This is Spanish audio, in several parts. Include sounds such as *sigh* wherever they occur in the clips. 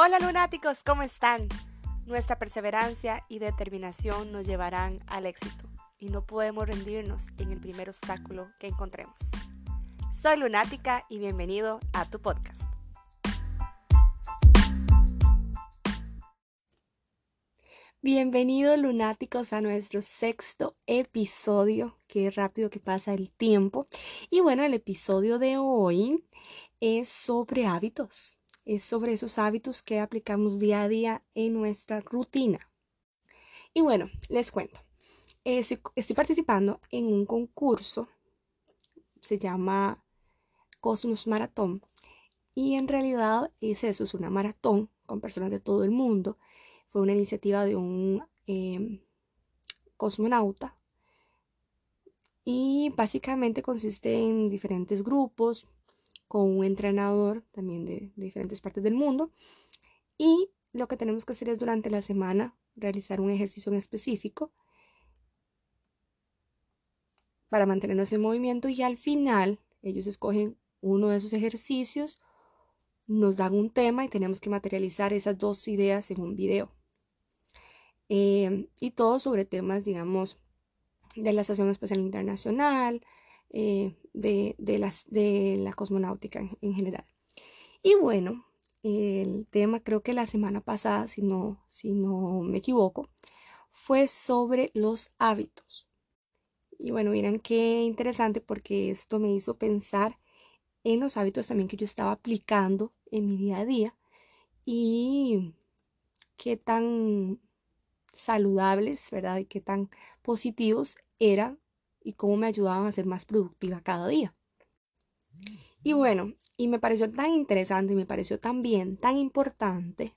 Hola lunáticos, ¿cómo están? Nuestra perseverancia y determinación nos llevarán al éxito y no podemos rendirnos en el primer obstáculo que encontremos. Soy lunática y bienvenido a tu podcast. Bienvenidos lunáticos a nuestro sexto episodio. Qué rápido que pasa el tiempo. Y bueno, el episodio de hoy es sobre hábitos es sobre esos hábitos que aplicamos día a día en nuestra rutina. Y bueno, les cuento. Estoy, participando en un concurso, se llama Cosmos Maratón, y en realidad es eso, es una maratón con personas de todo el mundo. Fue una iniciativa de un em, cosmonauta y básicamente consiste en diferentes grupos, con un entrenador también de, diferentes partes del mundo. Y lo que tenemos que hacer es durante la semana realizar un ejercicio en específico para mantenernos en movimiento y al final ellos escogen uno de esos ejercicios, nos dan un tema y tenemos que materializar esas dos ideas en un video. Eh, y todo sobre temas, digamos, de la Estación Espacial Internacional, eh, de, las, de la cosmonáutica en, general. Y bueno, el tema creo que la semana pasada, si no, si no me equivoco, fue sobre los hábitos. Y bueno, miren qué interesante porque esto me hizo pensar en los hábitos también que yo estaba aplicando en mi día a día y qué tan saludables, ¿verdad? Y qué tan positivos eran y cómo me ayudaban a ser más productiva cada día. Y bueno, y me pareció tan interesante y me pareció también tan importante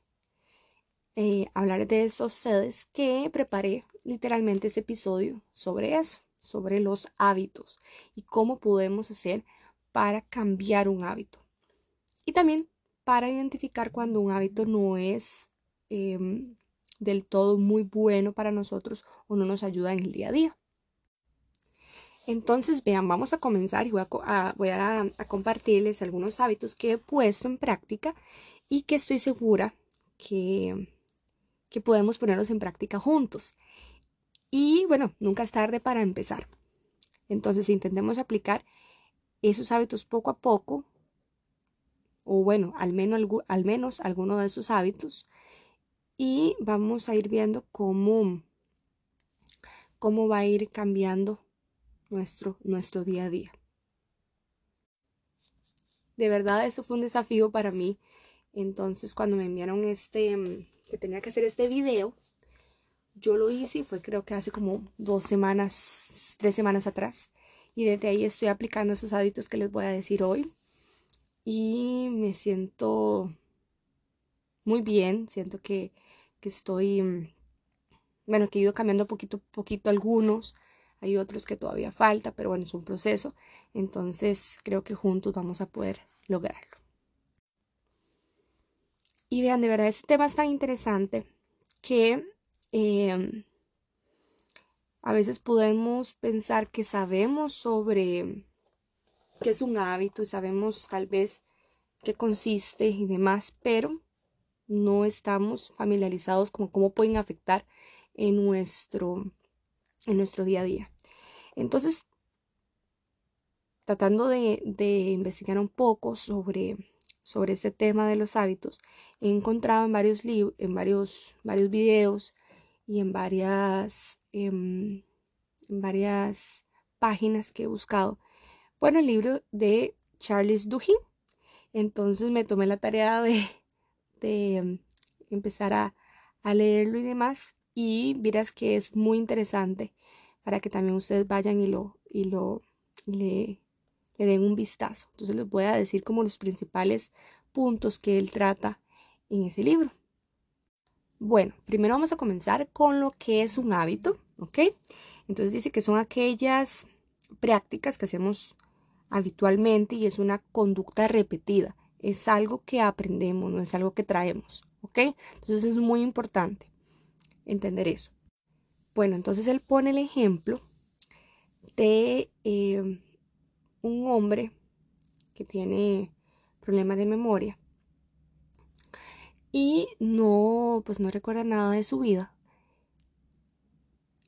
eh, hablar de esos sedes que preparé literalmente este episodio sobre eso, sobre los hábitos y cómo podemos hacer para cambiar un hábito. Y también para identificar cuando un hábito no es em, del todo muy bueno para nosotros o no nos ayuda en el día a día. Entonces, vean, vamos a comenzar y voy a, compartirles algunos hábitos que he puesto en práctica y que estoy segura que, podemos ponerlos en práctica juntos. Y bueno, nunca es tarde para empezar. Entonces, intentemos aplicar esos hábitos poco a poco, o bueno, al menos, al menos alguno de esos hábitos, y vamos a ir viendo cómo, cómo va a ir cambiando nuestro, nuestro día a día. De verdad, eso fue un desafío para mí. Entonces, cuando me enviaron este, mm, que tenía que hacer este video, yo lo hice y fue creo que hace como dos semanas, tres semanas atrás. Y desde ahí estoy aplicando esos hábitos que les voy a decir hoy. Y me siento muy bien, siento que, que estoy, mm, bueno, que he ido cambiando poquito a poquito algunos. Hay otros que todavía falta, pero bueno, es un proceso. Entonces creo que juntos vamos a poder lograrlo. Y vean, de verdad, este tema es tan interesante que em, a veces podemos pensar que sabemos sobre qué es un hábito y sabemos tal vez qué consiste y demás, pero no estamos familiarizados con cómo pueden afectar en nuestro en nuestro día a día. Entonces, tratando de, investigar un poco sobre, sobre este tema de los hábitos, he encontrado en varios libros, en varios, varios videos y en varias, em, en varias páginas que he buscado, bueno, el libro de Charles Duhigg. Entonces me tomé la tarea de, de em, empezar a, a leerlo y demás y verás que es muy interesante para que también ustedes vayan y lo y lo le, le den un vistazo. Entonces les voy a decir como los principales puntos que él trata en ese libro. Bueno, primero vamos a comenzar con lo que es un hábito, ¿ok? Entonces dice que son aquellas prácticas que hacemos habitualmente y es una conducta repetida. Es algo que aprendemos, no es algo que traemos, ¿ok? Entonces es muy importante entender eso. Bueno, entonces él pone el ejemplo de eh, un hombre que tiene problemas de memoria y no, pues no recuerda nada de su vida.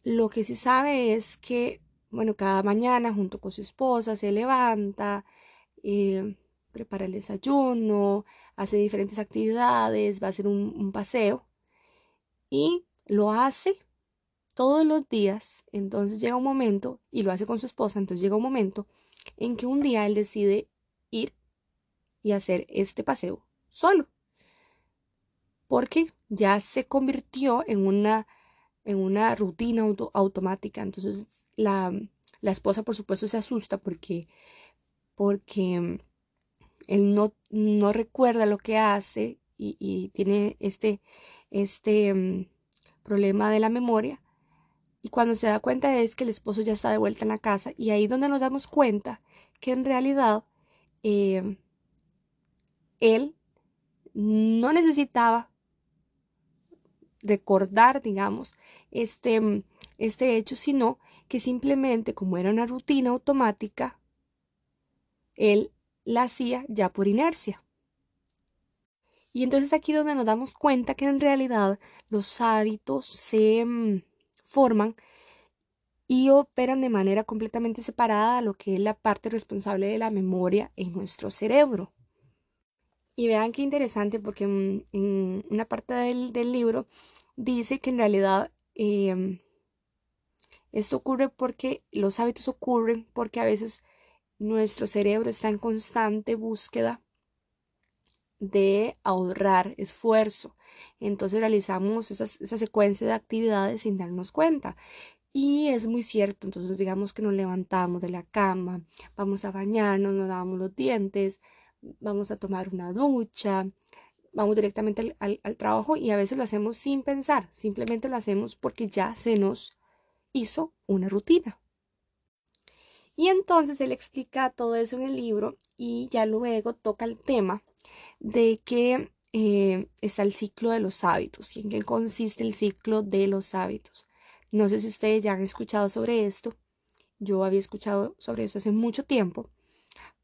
Lo que sí sabe es que, bueno, cada mañana junto con su esposa se levanta, eh, prepara el desayuno, hace diferentes actividades, va a hacer un paseo y lo hace todos los días. Entonces llega un momento, y lo hace con su esposa, entonces llega un momento en que un día él decide ir y hacer este paseo solo porque ya se convirtió en una, en una rutina automática. Entonces la, la, esposa, por supuesto, se asusta porque, porque él no, no recuerda lo que hace y, tiene este, este um, problema de la memoria. Y cuando se da cuenta es que el esposo ya está de vuelta en la casa y ahí donde nos damos cuenta que en realidad eh, él no necesitaba recordar, digamos, este, mm, este hecho, sino que simplemente como era una rutina automática, él la hacía ya por inercia. Y entonces aquí donde nos damos cuenta que en realidad los hábitos se mm, forman y operan de manera completamente separada a lo que es la parte responsable de la memoria en nuestro cerebro. Y vean qué interesante porque en una parte del, libro dice que en realidad em, esto ocurre porque los hábitos ocurren porque a veces nuestro cerebro está en constante búsqueda de ahorrar esfuerzo. Entonces realizamos esa secuencia de actividades sin darnos cuenta. Y es muy cierto, entonces digamos que nos levantamos de la cama, vamos a bañarnos, nos lavamos los dientes, vamos a tomar una ducha, vamos directamente al, trabajo y a veces lo hacemos sin pensar, simplemente lo hacemos porque ya se nos hizo una rutina. Y entonces él explica todo eso en el libro y ya luego toca el tema de que eh, está el ciclo de los hábitos y en qué consiste el ciclo de los hábitos. No sé si ustedes ya han escuchado sobre esto. Yo había escuchado sobre eso hace mucho tiempo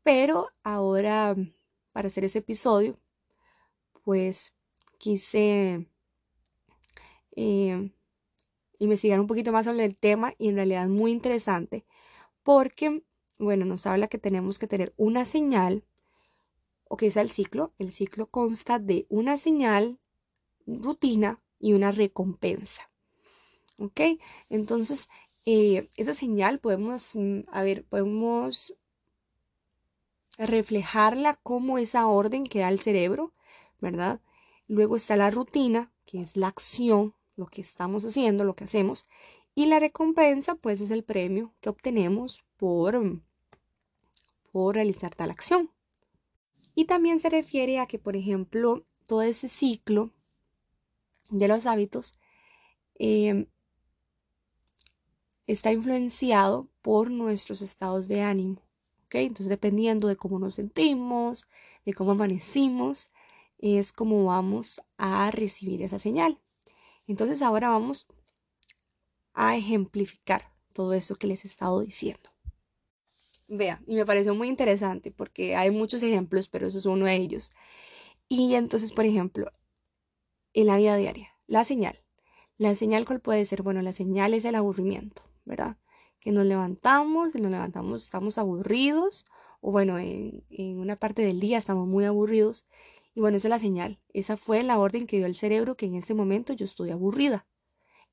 pero ahora, para hacer ese episodio, pues quise eh, investigar un poquito más sobre el tema y en realidad es muy interesante porque, bueno, nos habla que tenemos que tener una señal, o que es el ciclo. El ciclo consta de una señal, rutina y una recompensa. ¿Ok? Entonces, eh, esa señal podemos, mm, a ver, podemos reflejarla como esa orden que da el cerebro, ¿verdad? Luego está la rutina, que es la acción, lo que estamos haciendo, lo que hacemos. Y la recompensa, pues, es el premio que obtenemos por, por realizar tal acción. Y también se refiere a que, por ejemplo, todo ese ciclo de los hábitos em, está influenciado por nuestros estados de ánimo. Entonces, dependiendo de cómo nos sentimos, de cómo amanecimos, es como vamos a recibir esa señal. Entonces, ahora vamos a ejemplificar todo eso que les he estado diciendo. Vea, y me pareció muy interesante porque hay muchos ejemplos, pero eso es uno de ellos. Y entonces, por ejemplo, en la vida diaria, la señal. La señal, ¿cuál puede ser? Bueno, la señal es el aburrimiento, ¿verdad? que nos levantamos, nos levantamos, estamos aburridos, o bueno, en, una parte del día estamos muy aburridos, y bueno, esa es la señal, esa fue la orden que dio el cerebro que en este momento yo estoy aburrida.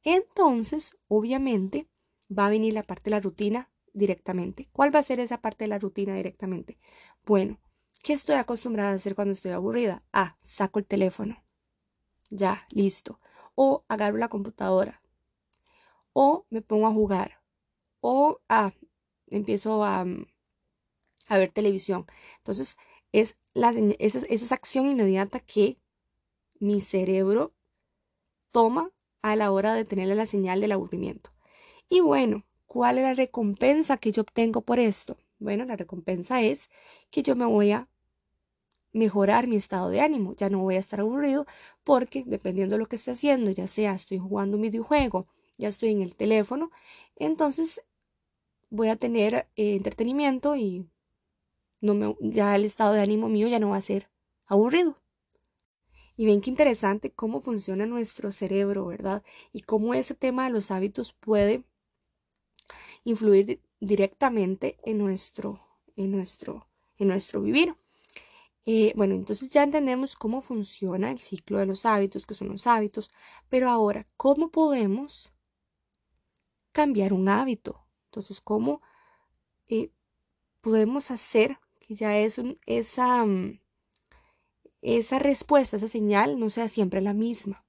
Entonces, obviamente, va a venir la parte de la rutina directamente. ¿Cuál va a ser esa parte de la rutina directamente? Bueno, ¿qué estoy acostumbrada a hacer cuando estoy aburrida? Ah, saco el teléfono. Ya, listo. O agarro la computadora. O me pongo a jugar o ah, empiezo a, mm, a, ver televisión. Entonces, es la, esa, esa acción inmediata que mi cerebro toma a la hora de tener la señal del aburrimiento. Y bueno, ¿cuál es la recompensa que yo obtengo por esto? Bueno, la recompensa es que yo me voy a mejorar mi estado de ánimo. Ya no voy a estar aburrido porque dependiendo de lo que esté haciendo, ya sea estoy jugando un videojuego, ya estoy en el teléfono, entonces voy a tener eh, entretenimiento y no me, ya el estado de ánimo mío ya no va a ser aburrido. Y ven qué interesante cómo funciona nuestro cerebro, ¿verdad? Y cómo ese tema de los hábitos puede influir directamente en nuestro, en nuestro, en nuestro vivir. Eh, bueno, entonces ya entendemos cómo funciona el ciclo de los hábitos, que son los hábitos, pero ahora, ¿cómo podemos cambiar un hábito? Entonces, ¿cómo eh, podemos hacer que ya es esa, mm, esa respuesta, esa señal no sea siempre la misma?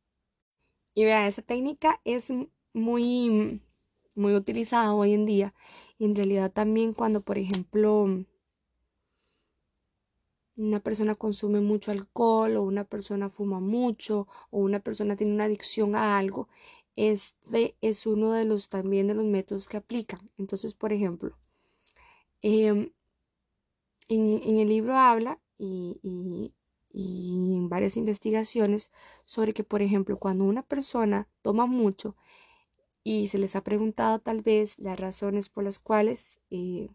Y vea, esa técnica es muy, muy utilizada hoy en día y en realidad también cuando, por ejemplo, una persona consume mucho alcohol o una persona fuma mucho o una persona tiene una adicción a algo, este es uno de los también de los métodos que aplican. Entonces, por ejemplo, em, en, el libro habla y, y, y en varias investigaciones sobre que, por ejemplo, cuando una persona toma mucho y se les ha preguntado tal vez las razones por las cuales eh,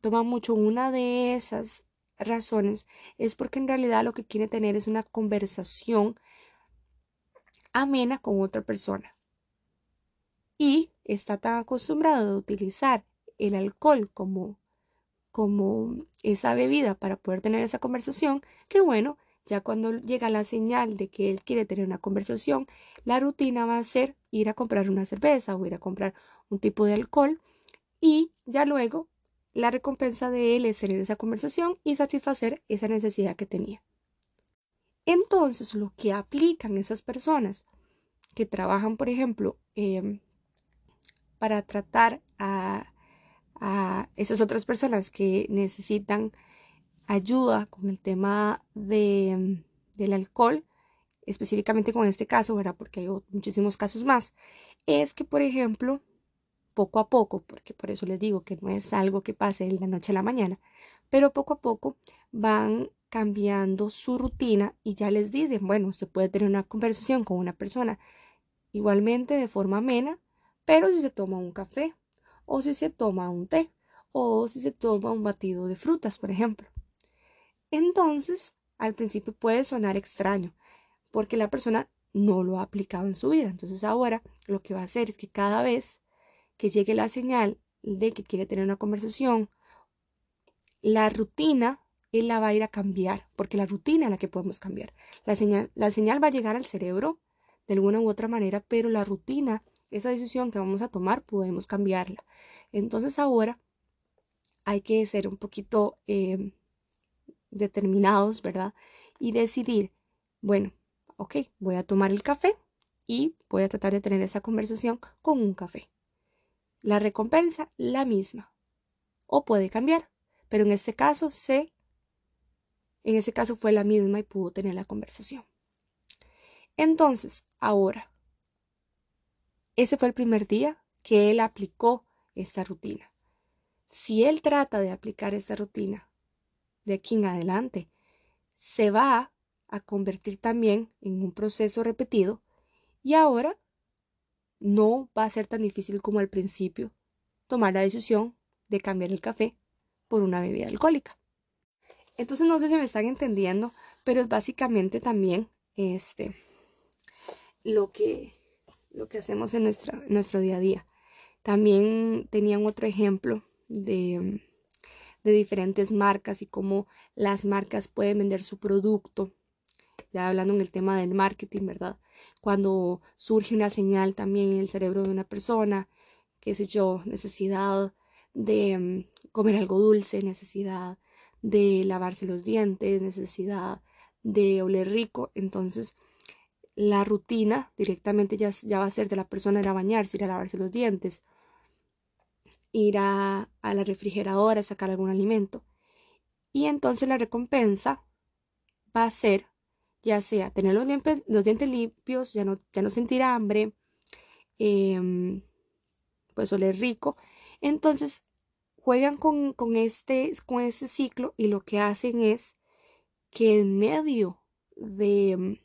toma mucho una de esas razones es porque en realidad lo que quiere tener es una conversación amena con otra persona. Y está tan acostumbrado a utilizar el alcohol como, como esa bebida para poder tener esa conversación que bueno, ya cuando llega la señal de que él quiere tener una conversación, la rutina va a ser ir a comprar una cerveza o ir a comprar un tipo de alcohol y ya luego la recompensa de él es tener esa conversación y satisfacer esa necesidad que tenía. Entonces, lo que aplican esas personas que trabajan, por ejemplo, em, para tratar a, esas otras personas que necesitan ayuda con el tema de, del alcohol, específicamente con este caso, ¿verdad? Porque hay muchísimos casos más, es que, por ejemplo, poco a poco, porque por eso les digo que no es algo que pase de la noche a la mañana, pero poco a poco van cambiando su rutina y ya les dicen, bueno, usted puede tener una conversación con una persona igualmente de forma amena, pero si se toma un café, o si se toma un té, o si se toma un batido de frutas, por ejemplo. Entonces, al principio puede sonar extraño, porque la persona no lo ha aplicado en su vida. Entonces ahora lo que va a hacer es que cada vez que llegue la señal de que quiere tener una conversación, la rutina él la va a ir a cambiar, porque la rutina es la que podemos cambiar. La señal, la señal va a llegar al cerebro de alguna u otra manera, pero la rutina, esa decisión que vamos a tomar, podemos cambiarla. Entonces ahora hay que ser un poquito em, determinados, ¿verdad? Y decidir, bueno, ok, voy a tomar el café y voy a tratar de tener esa conversación con un café. La recompensa, la misma. O puede cambiar, pero en este caso sé, en este caso fue la misma y pudo tener la conversación. Entonces, ahora, ese fue el primer día que él aplicó esta rutina. Si él trata de aplicar esta rutina de aquí en adelante, se va a convertir también en un proceso repetido y ahora no va a ser tan difícil como al principio tomar la decisión de cambiar el café por una bebida alcohólica. Entonces no sé si me están entendiendo, pero es básicamente también este lo que lo que hacemos en nuestra, nuestro día a día. También tenían otro ejemplo de, de diferentes marcas y cómo las marcas pueden vender su producto. Ya hablando en el tema del marketing, ¿verdad? cuando surge una señal también en el cerebro de una persona, qué sé yo, necesidad de mm, comer algo dulce, necesidad de lavarse los dientes, necesidad de oler rico, entonces la rutina directamente ya, ya va a ser de la persona ir a bañarse, ir a lavarse los dientes, ir a, la refrigeradora a sacar algún alimento. Y entonces la recompensa va a ser ya sea tener los dientes, limpios, ya no, ya no sentir hambre, em, pues oler rico. Entonces juegan con, con, este, con este ciclo y lo que hacen es que en medio de,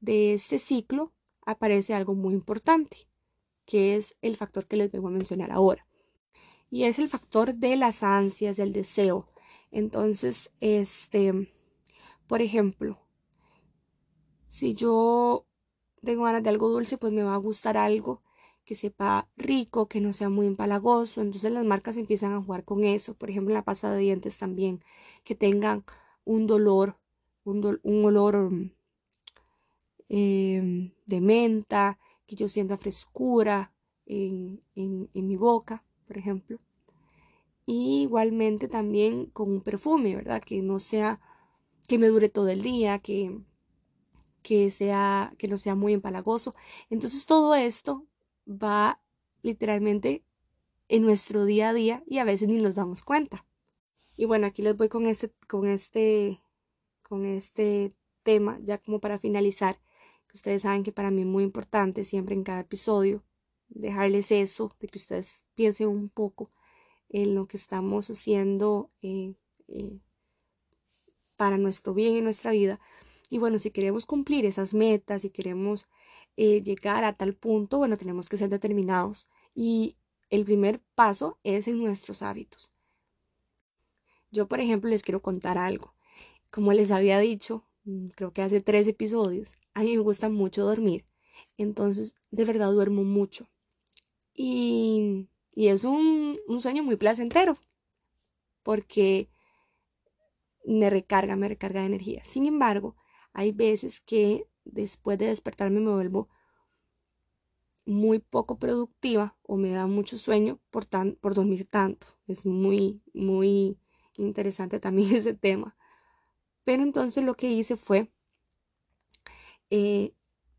de este ciclo aparece algo muy importante, que es el factor que les vengo a mencionar ahora. Y es el factor de las ansias, del deseo. Entonces, este, por ejemplo, Si yo tengo ganas de algo dulce, pues me va a gustar algo que sepa rico, que no sea muy empalagoso. Entonces las marcas empiezan a jugar con eso. Por ejemplo, la pasta de dientes también, que tengan un dolor, un, olor em, de menta, que yo sienta frescura en mi boca, por ejemplo. Y igualmente también con un perfume, ¿verdad? Que no sea, que me dure todo el día, que, que, sea, que no sea muy empalagoso. Entonces todo esto va literalmente en nuestro día a día y a veces ni nos damos cuenta. Y bueno, aquí les voy con este, con este, con este tema, ya como para finalizar, que ustedes saben que para mí es muy importante siempre en cada episodio dejarles eso, de que ustedes piensen un poco en lo que estamos haciendo eh, eh, para nuestro bien en nuestra vida. Y bueno, si queremos cumplir esas metas, si queremos eh, llegar a tal punto, bueno, tenemos que ser determinados. Y el primer paso es en nuestros hábitos. Yo, por ejemplo, les quiero contar algo. Como les había dicho, mm, creo que hace tres episodios, a mí me gusta mucho dormir. Entonces, de verdad duermo mucho. Y, y es un, un sueño muy placentero, porque me recarga, me recarga de energía. Sin embargo, hay veces que después de despertarme me vuelvo muy poco productiva o me da mucho sueño por, tan, por dormir tanto. Es muy, muy interesante también *laughs* ese tema. Pero entonces lo que hice fue eh,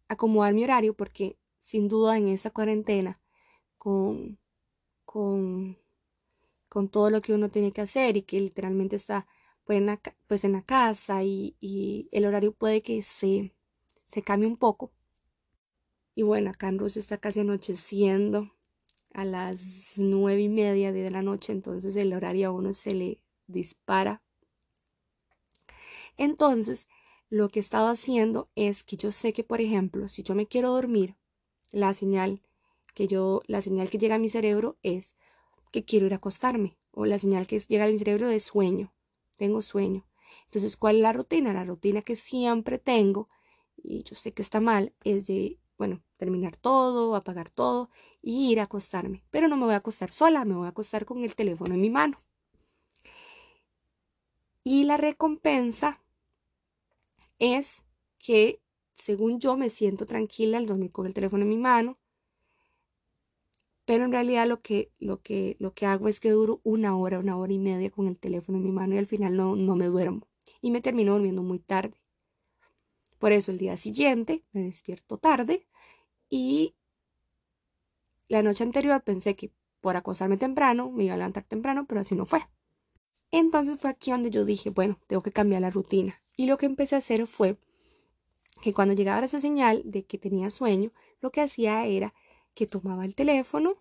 acomodar mi horario porque sin duda en esa cuarentena con, con, con todo lo que uno tiene que hacer y que literalmente está pues en la, pues en la casa y, y el horario puede que se, se cambie un poco. Y bueno, acá en Rusia está casi anocheciendo a las nueve y media de la noche, entonces el horario a uno se le dispara. Entonces, lo que he estado haciendo es que yo sé que, por ejemplo, si yo me quiero dormir, la señal que yo, la señal que llega a mi cerebro es que quiero ir a acostarme, o la señal que llega a mi cerebro es sueño, tengo sueño. Entonces, ¿cuál es la rutina? La rutina que siempre tengo y yo sé que está mal, es de, bueno, terminar todo, apagar todo y ir a acostarme. Pero no me voy a acostar sola, me voy a acostar con el teléfono en mi mano. Y la recompensa es que, según yo, me siento tranquila al dormir con el teléfono en mi mano. Pero en realidad lo que, lo que, lo que hago es que duro una hora, una hora y media con el teléfono en mi mano y al final no, no me duermo. Y me termino durmiendo muy tarde. Por eso el día siguiente me despierto tarde y la noche anterior pensé que por acostarme temprano me iba a levantar temprano, pero así no fue. Entonces fue aquí donde yo dije, bueno, tengo que cambiar la rutina. Y lo que empecé a hacer fue que cuando llegaba esa señal de que tenía sueño, lo que hacía era que tomaba el teléfono,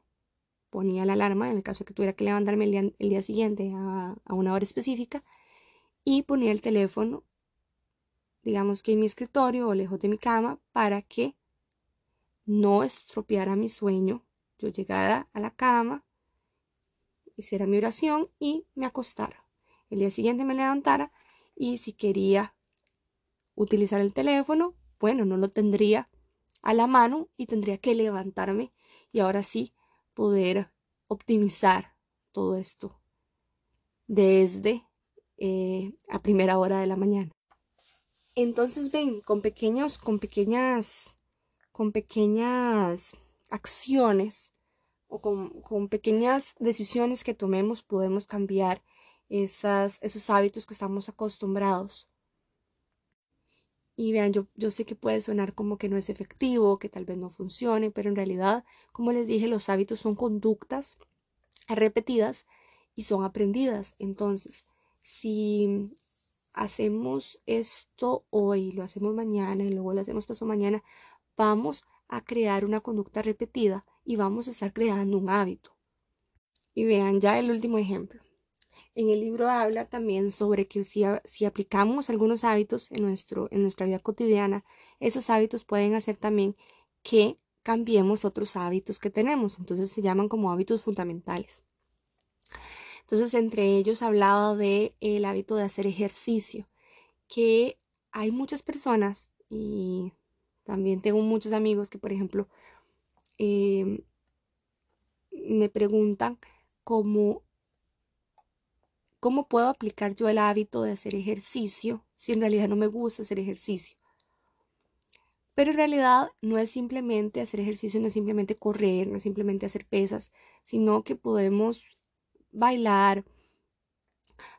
ponía la alarma en el caso de que tuviera que levantarme el día, siguiente a, a una hora específica, y ponía el teléfono digamos que en mi escritorio o lejos de mi cama, para que no estropeara mi sueño. Yo llegara a la cama, hiciera mi oración y me acostara. El día siguiente me levantara y si quería utilizar el teléfono, bueno, no lo tendría a la mano y tendría que levantarme y ahora sí poder optimizar todo esto desde eh, a primera hora de la mañana. Entonces ven, con pequeños, con pequeñas, con pequeñas acciones o con, pequeñas decisiones que tomemos podemos cambiar esas, esos hábitos que estamos acostumbrados. Y vean, yo, yo sé que puede sonar como que no es efectivo, que tal vez no funcione, pero en realidad, como les dije, los hábitos son conductas repetidas y son aprendidas. Entonces, si hacemos esto hoy, lo hacemos mañana y luego lo hacemos pasado mañana, vamos a crear una conducta repetida y vamos a estar creando un hábito. Y vean ya el último ejemplo. En el libro habla también sobre que si, aplicamos algunos hábitos en, nuestro, en nuestra vida cotidiana, esos hábitos pueden hacer también que cambiemos otros hábitos que tenemos. Entonces se llaman como hábitos fundamentales. Entonces, entre ellos hablaba de el hábito de hacer ejercicio, que hay muchas personas y también tengo muchos amigos que, por ejemplo, em, me preguntan cómo, cómo puedo aplicar yo el hábito de hacer ejercicio si en realidad no me gusta hacer ejercicio. Pero en realidad no es simplemente hacer ejercicio, no es simplemente correr, no es simplemente hacer pesas, sino que podemos bailar,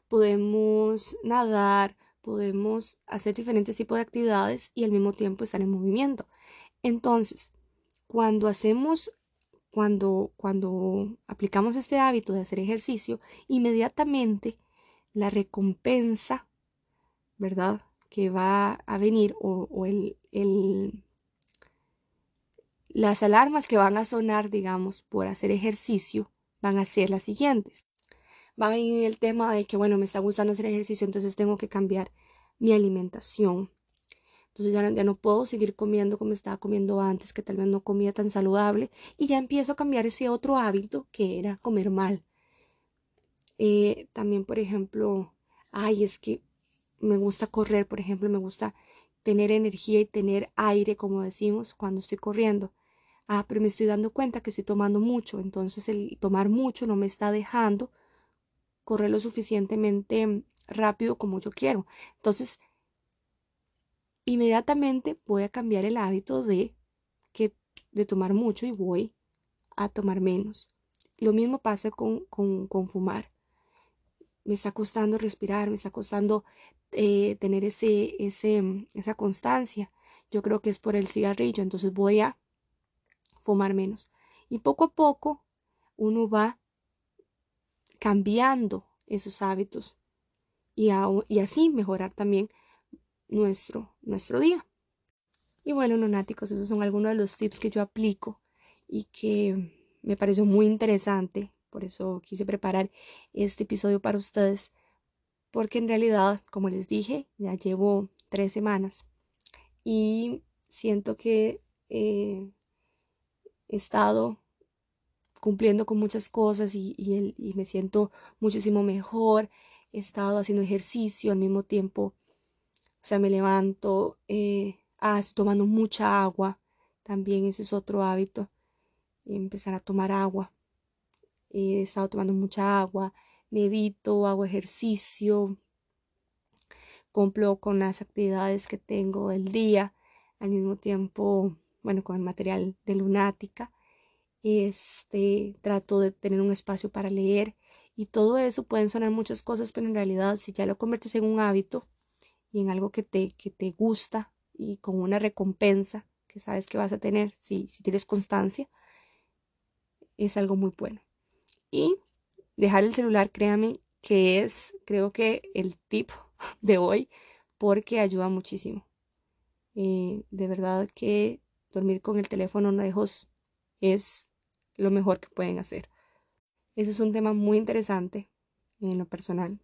podemos nadar, podemos hacer diferentes tipos de actividades y al mismo tiempo estar en movimiento. Entonces, cuando hacemos, cuando, cuando aplicamos este hábito de hacer ejercicio, inmediatamente la recompensa, ¿verdad? que va a venir o, el, el, las alarmas que van a sonar, digamos, por hacer ejercicio, van a ser las siguientes. Va a venir el tema de que, bueno, me está gustando hacer ejercicio, entonces tengo que cambiar mi alimentación. Entonces ya, no puedo seguir comiendo como estaba comiendo antes, que tal vez no comía tan saludable, y ya empiezo a cambiar ese otro hábito que era comer mal. Eh, también, por ejemplo, ay, es que me gusta correr, por ejemplo, me gusta tener energía y tener aire, como decimos, cuando estoy corriendo. Ah, pero me estoy dando cuenta que estoy tomando mucho, entonces el tomar mucho no me está dejando correr lo suficientemente rápido como yo quiero. Entonces, inmediatamente voy a cambiar el hábito de que de tomar mucho y voy a tomar menos. Lo mismo pasa con, con, con fumar. Me está costando respirar, me está costando eh, tener ese, ese, mm, esa constancia. Yo creo que es por el cigarrillo, entonces voy a fumar menos. Y poco a poco uno va cambiando esos hábitos y, y así mejorar también nuestro, nuestro día. Y bueno, lunáticos, esos son algunos de los tips que yo aplico y que me pareció muy interesante. Por eso quise preparar este episodio para ustedes porque en realidad, como les dije, ya llevo tres semanas y siento que eh, he estado cumpliendo con muchas cosas y, y, me siento muchísimo mejor. He estado haciendo ejercicio al mismo tiempo. Sea, me levanto, eh, ah, estoy tomando mucha agua. También ese es otro hábito. Empezar a tomar agua. He estado tomando mucha agua medito, hago ejercicio, cumplo con las actividades que tengo del día, al mismo tiempo, bueno, con el material de lunática, este, trato de tener un espacio para leer y todo eso pueden sonar muchas cosas, pero en realidad si ya lo conviertes en un hábito y en algo que te, que te gusta y con una recompensa que sabes que vas a tener si, si tienes constancia, es algo muy bueno. Y dejar el celular, créame que es, creo que el tip *laughs* de hoy, porque ayuda muchísimo. Eh, de verdad que dormir con el teléfono lejos es lo mejor que pueden hacer. Ese es un tema muy interesante en lo personal.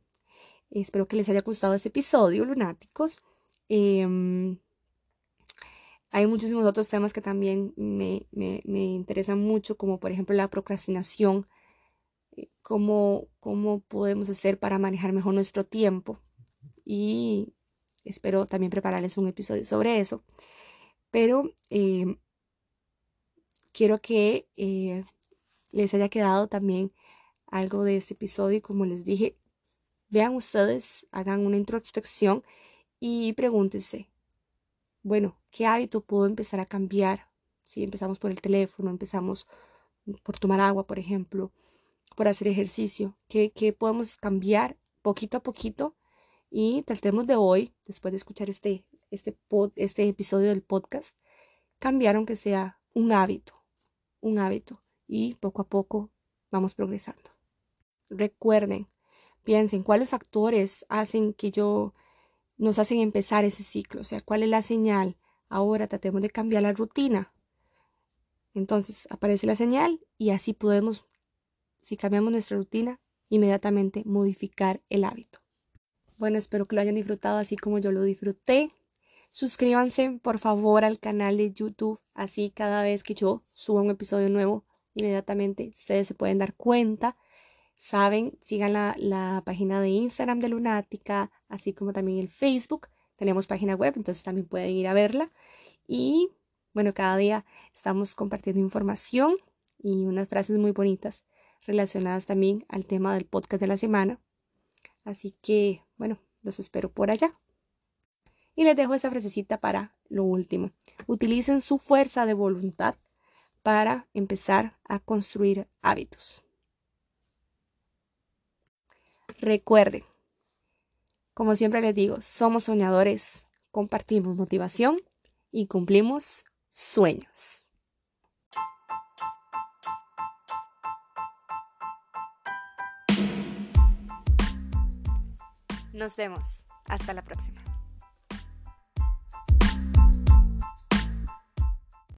Espero que les haya gustado este episodio, lunáticos. Em, hay muchísimos otros temas que también me, me, interesan mucho, como por ejemplo la procrastinación cómo, cómo podemos hacer para manejar mejor nuestro tiempo. Y espero también prepararles un episodio sobre eso. Pero eh, quiero que eh, les haya quedado también algo de este episodio. Y como les dije, vean ustedes, hagan una introspección y pregúntense, bueno, ¿qué hábito puedo empezar a cambiar? Si empezamos por el teléfono, empezamos por tomar agua, por ejemplo, por hacer ejercicio, que, podemos cambiar poquito a poquito y tratemos de hoy, después de escuchar este, este, este episodio del podcast, cambiar aunque sea un hábito, un hábito y poco a poco vamos progresando. Recuerden, piensen cuáles factores hacen que yo nos hacen empezar ese ciclo, o sea, cuál es la señal. Ahora tratemos de cambiar la rutina. Entonces aparece la señal y así podemos si cambiamos nuestra rutina, inmediatamente modificar el hábito. Bueno, espero que lo hayan disfrutado así como yo lo disfruté. Suscríbanse por favor al canal de YouTube, así cada vez que yo suba un episodio nuevo, inmediatamente ustedes se pueden dar cuenta. Saben, sigan la, la página de Instagram de Lunática, así como también el Facebook. tenemos página web, entonces también pueden ir a verla. Y bueno, cada día estamos compartiendo información y unas frases muy bonitas relacionadas también al tema del podcast de la semana. Así que, bueno, los espero por allá. Y les dejo esta frasecita para lo último. Utilicen su fuerza de voluntad para empezar a construir hábitos. Recuerden, como siempre les digo, somos soñadores, compartimos motivación y cumplimos sueños. Nos vemos. Hasta la próxima.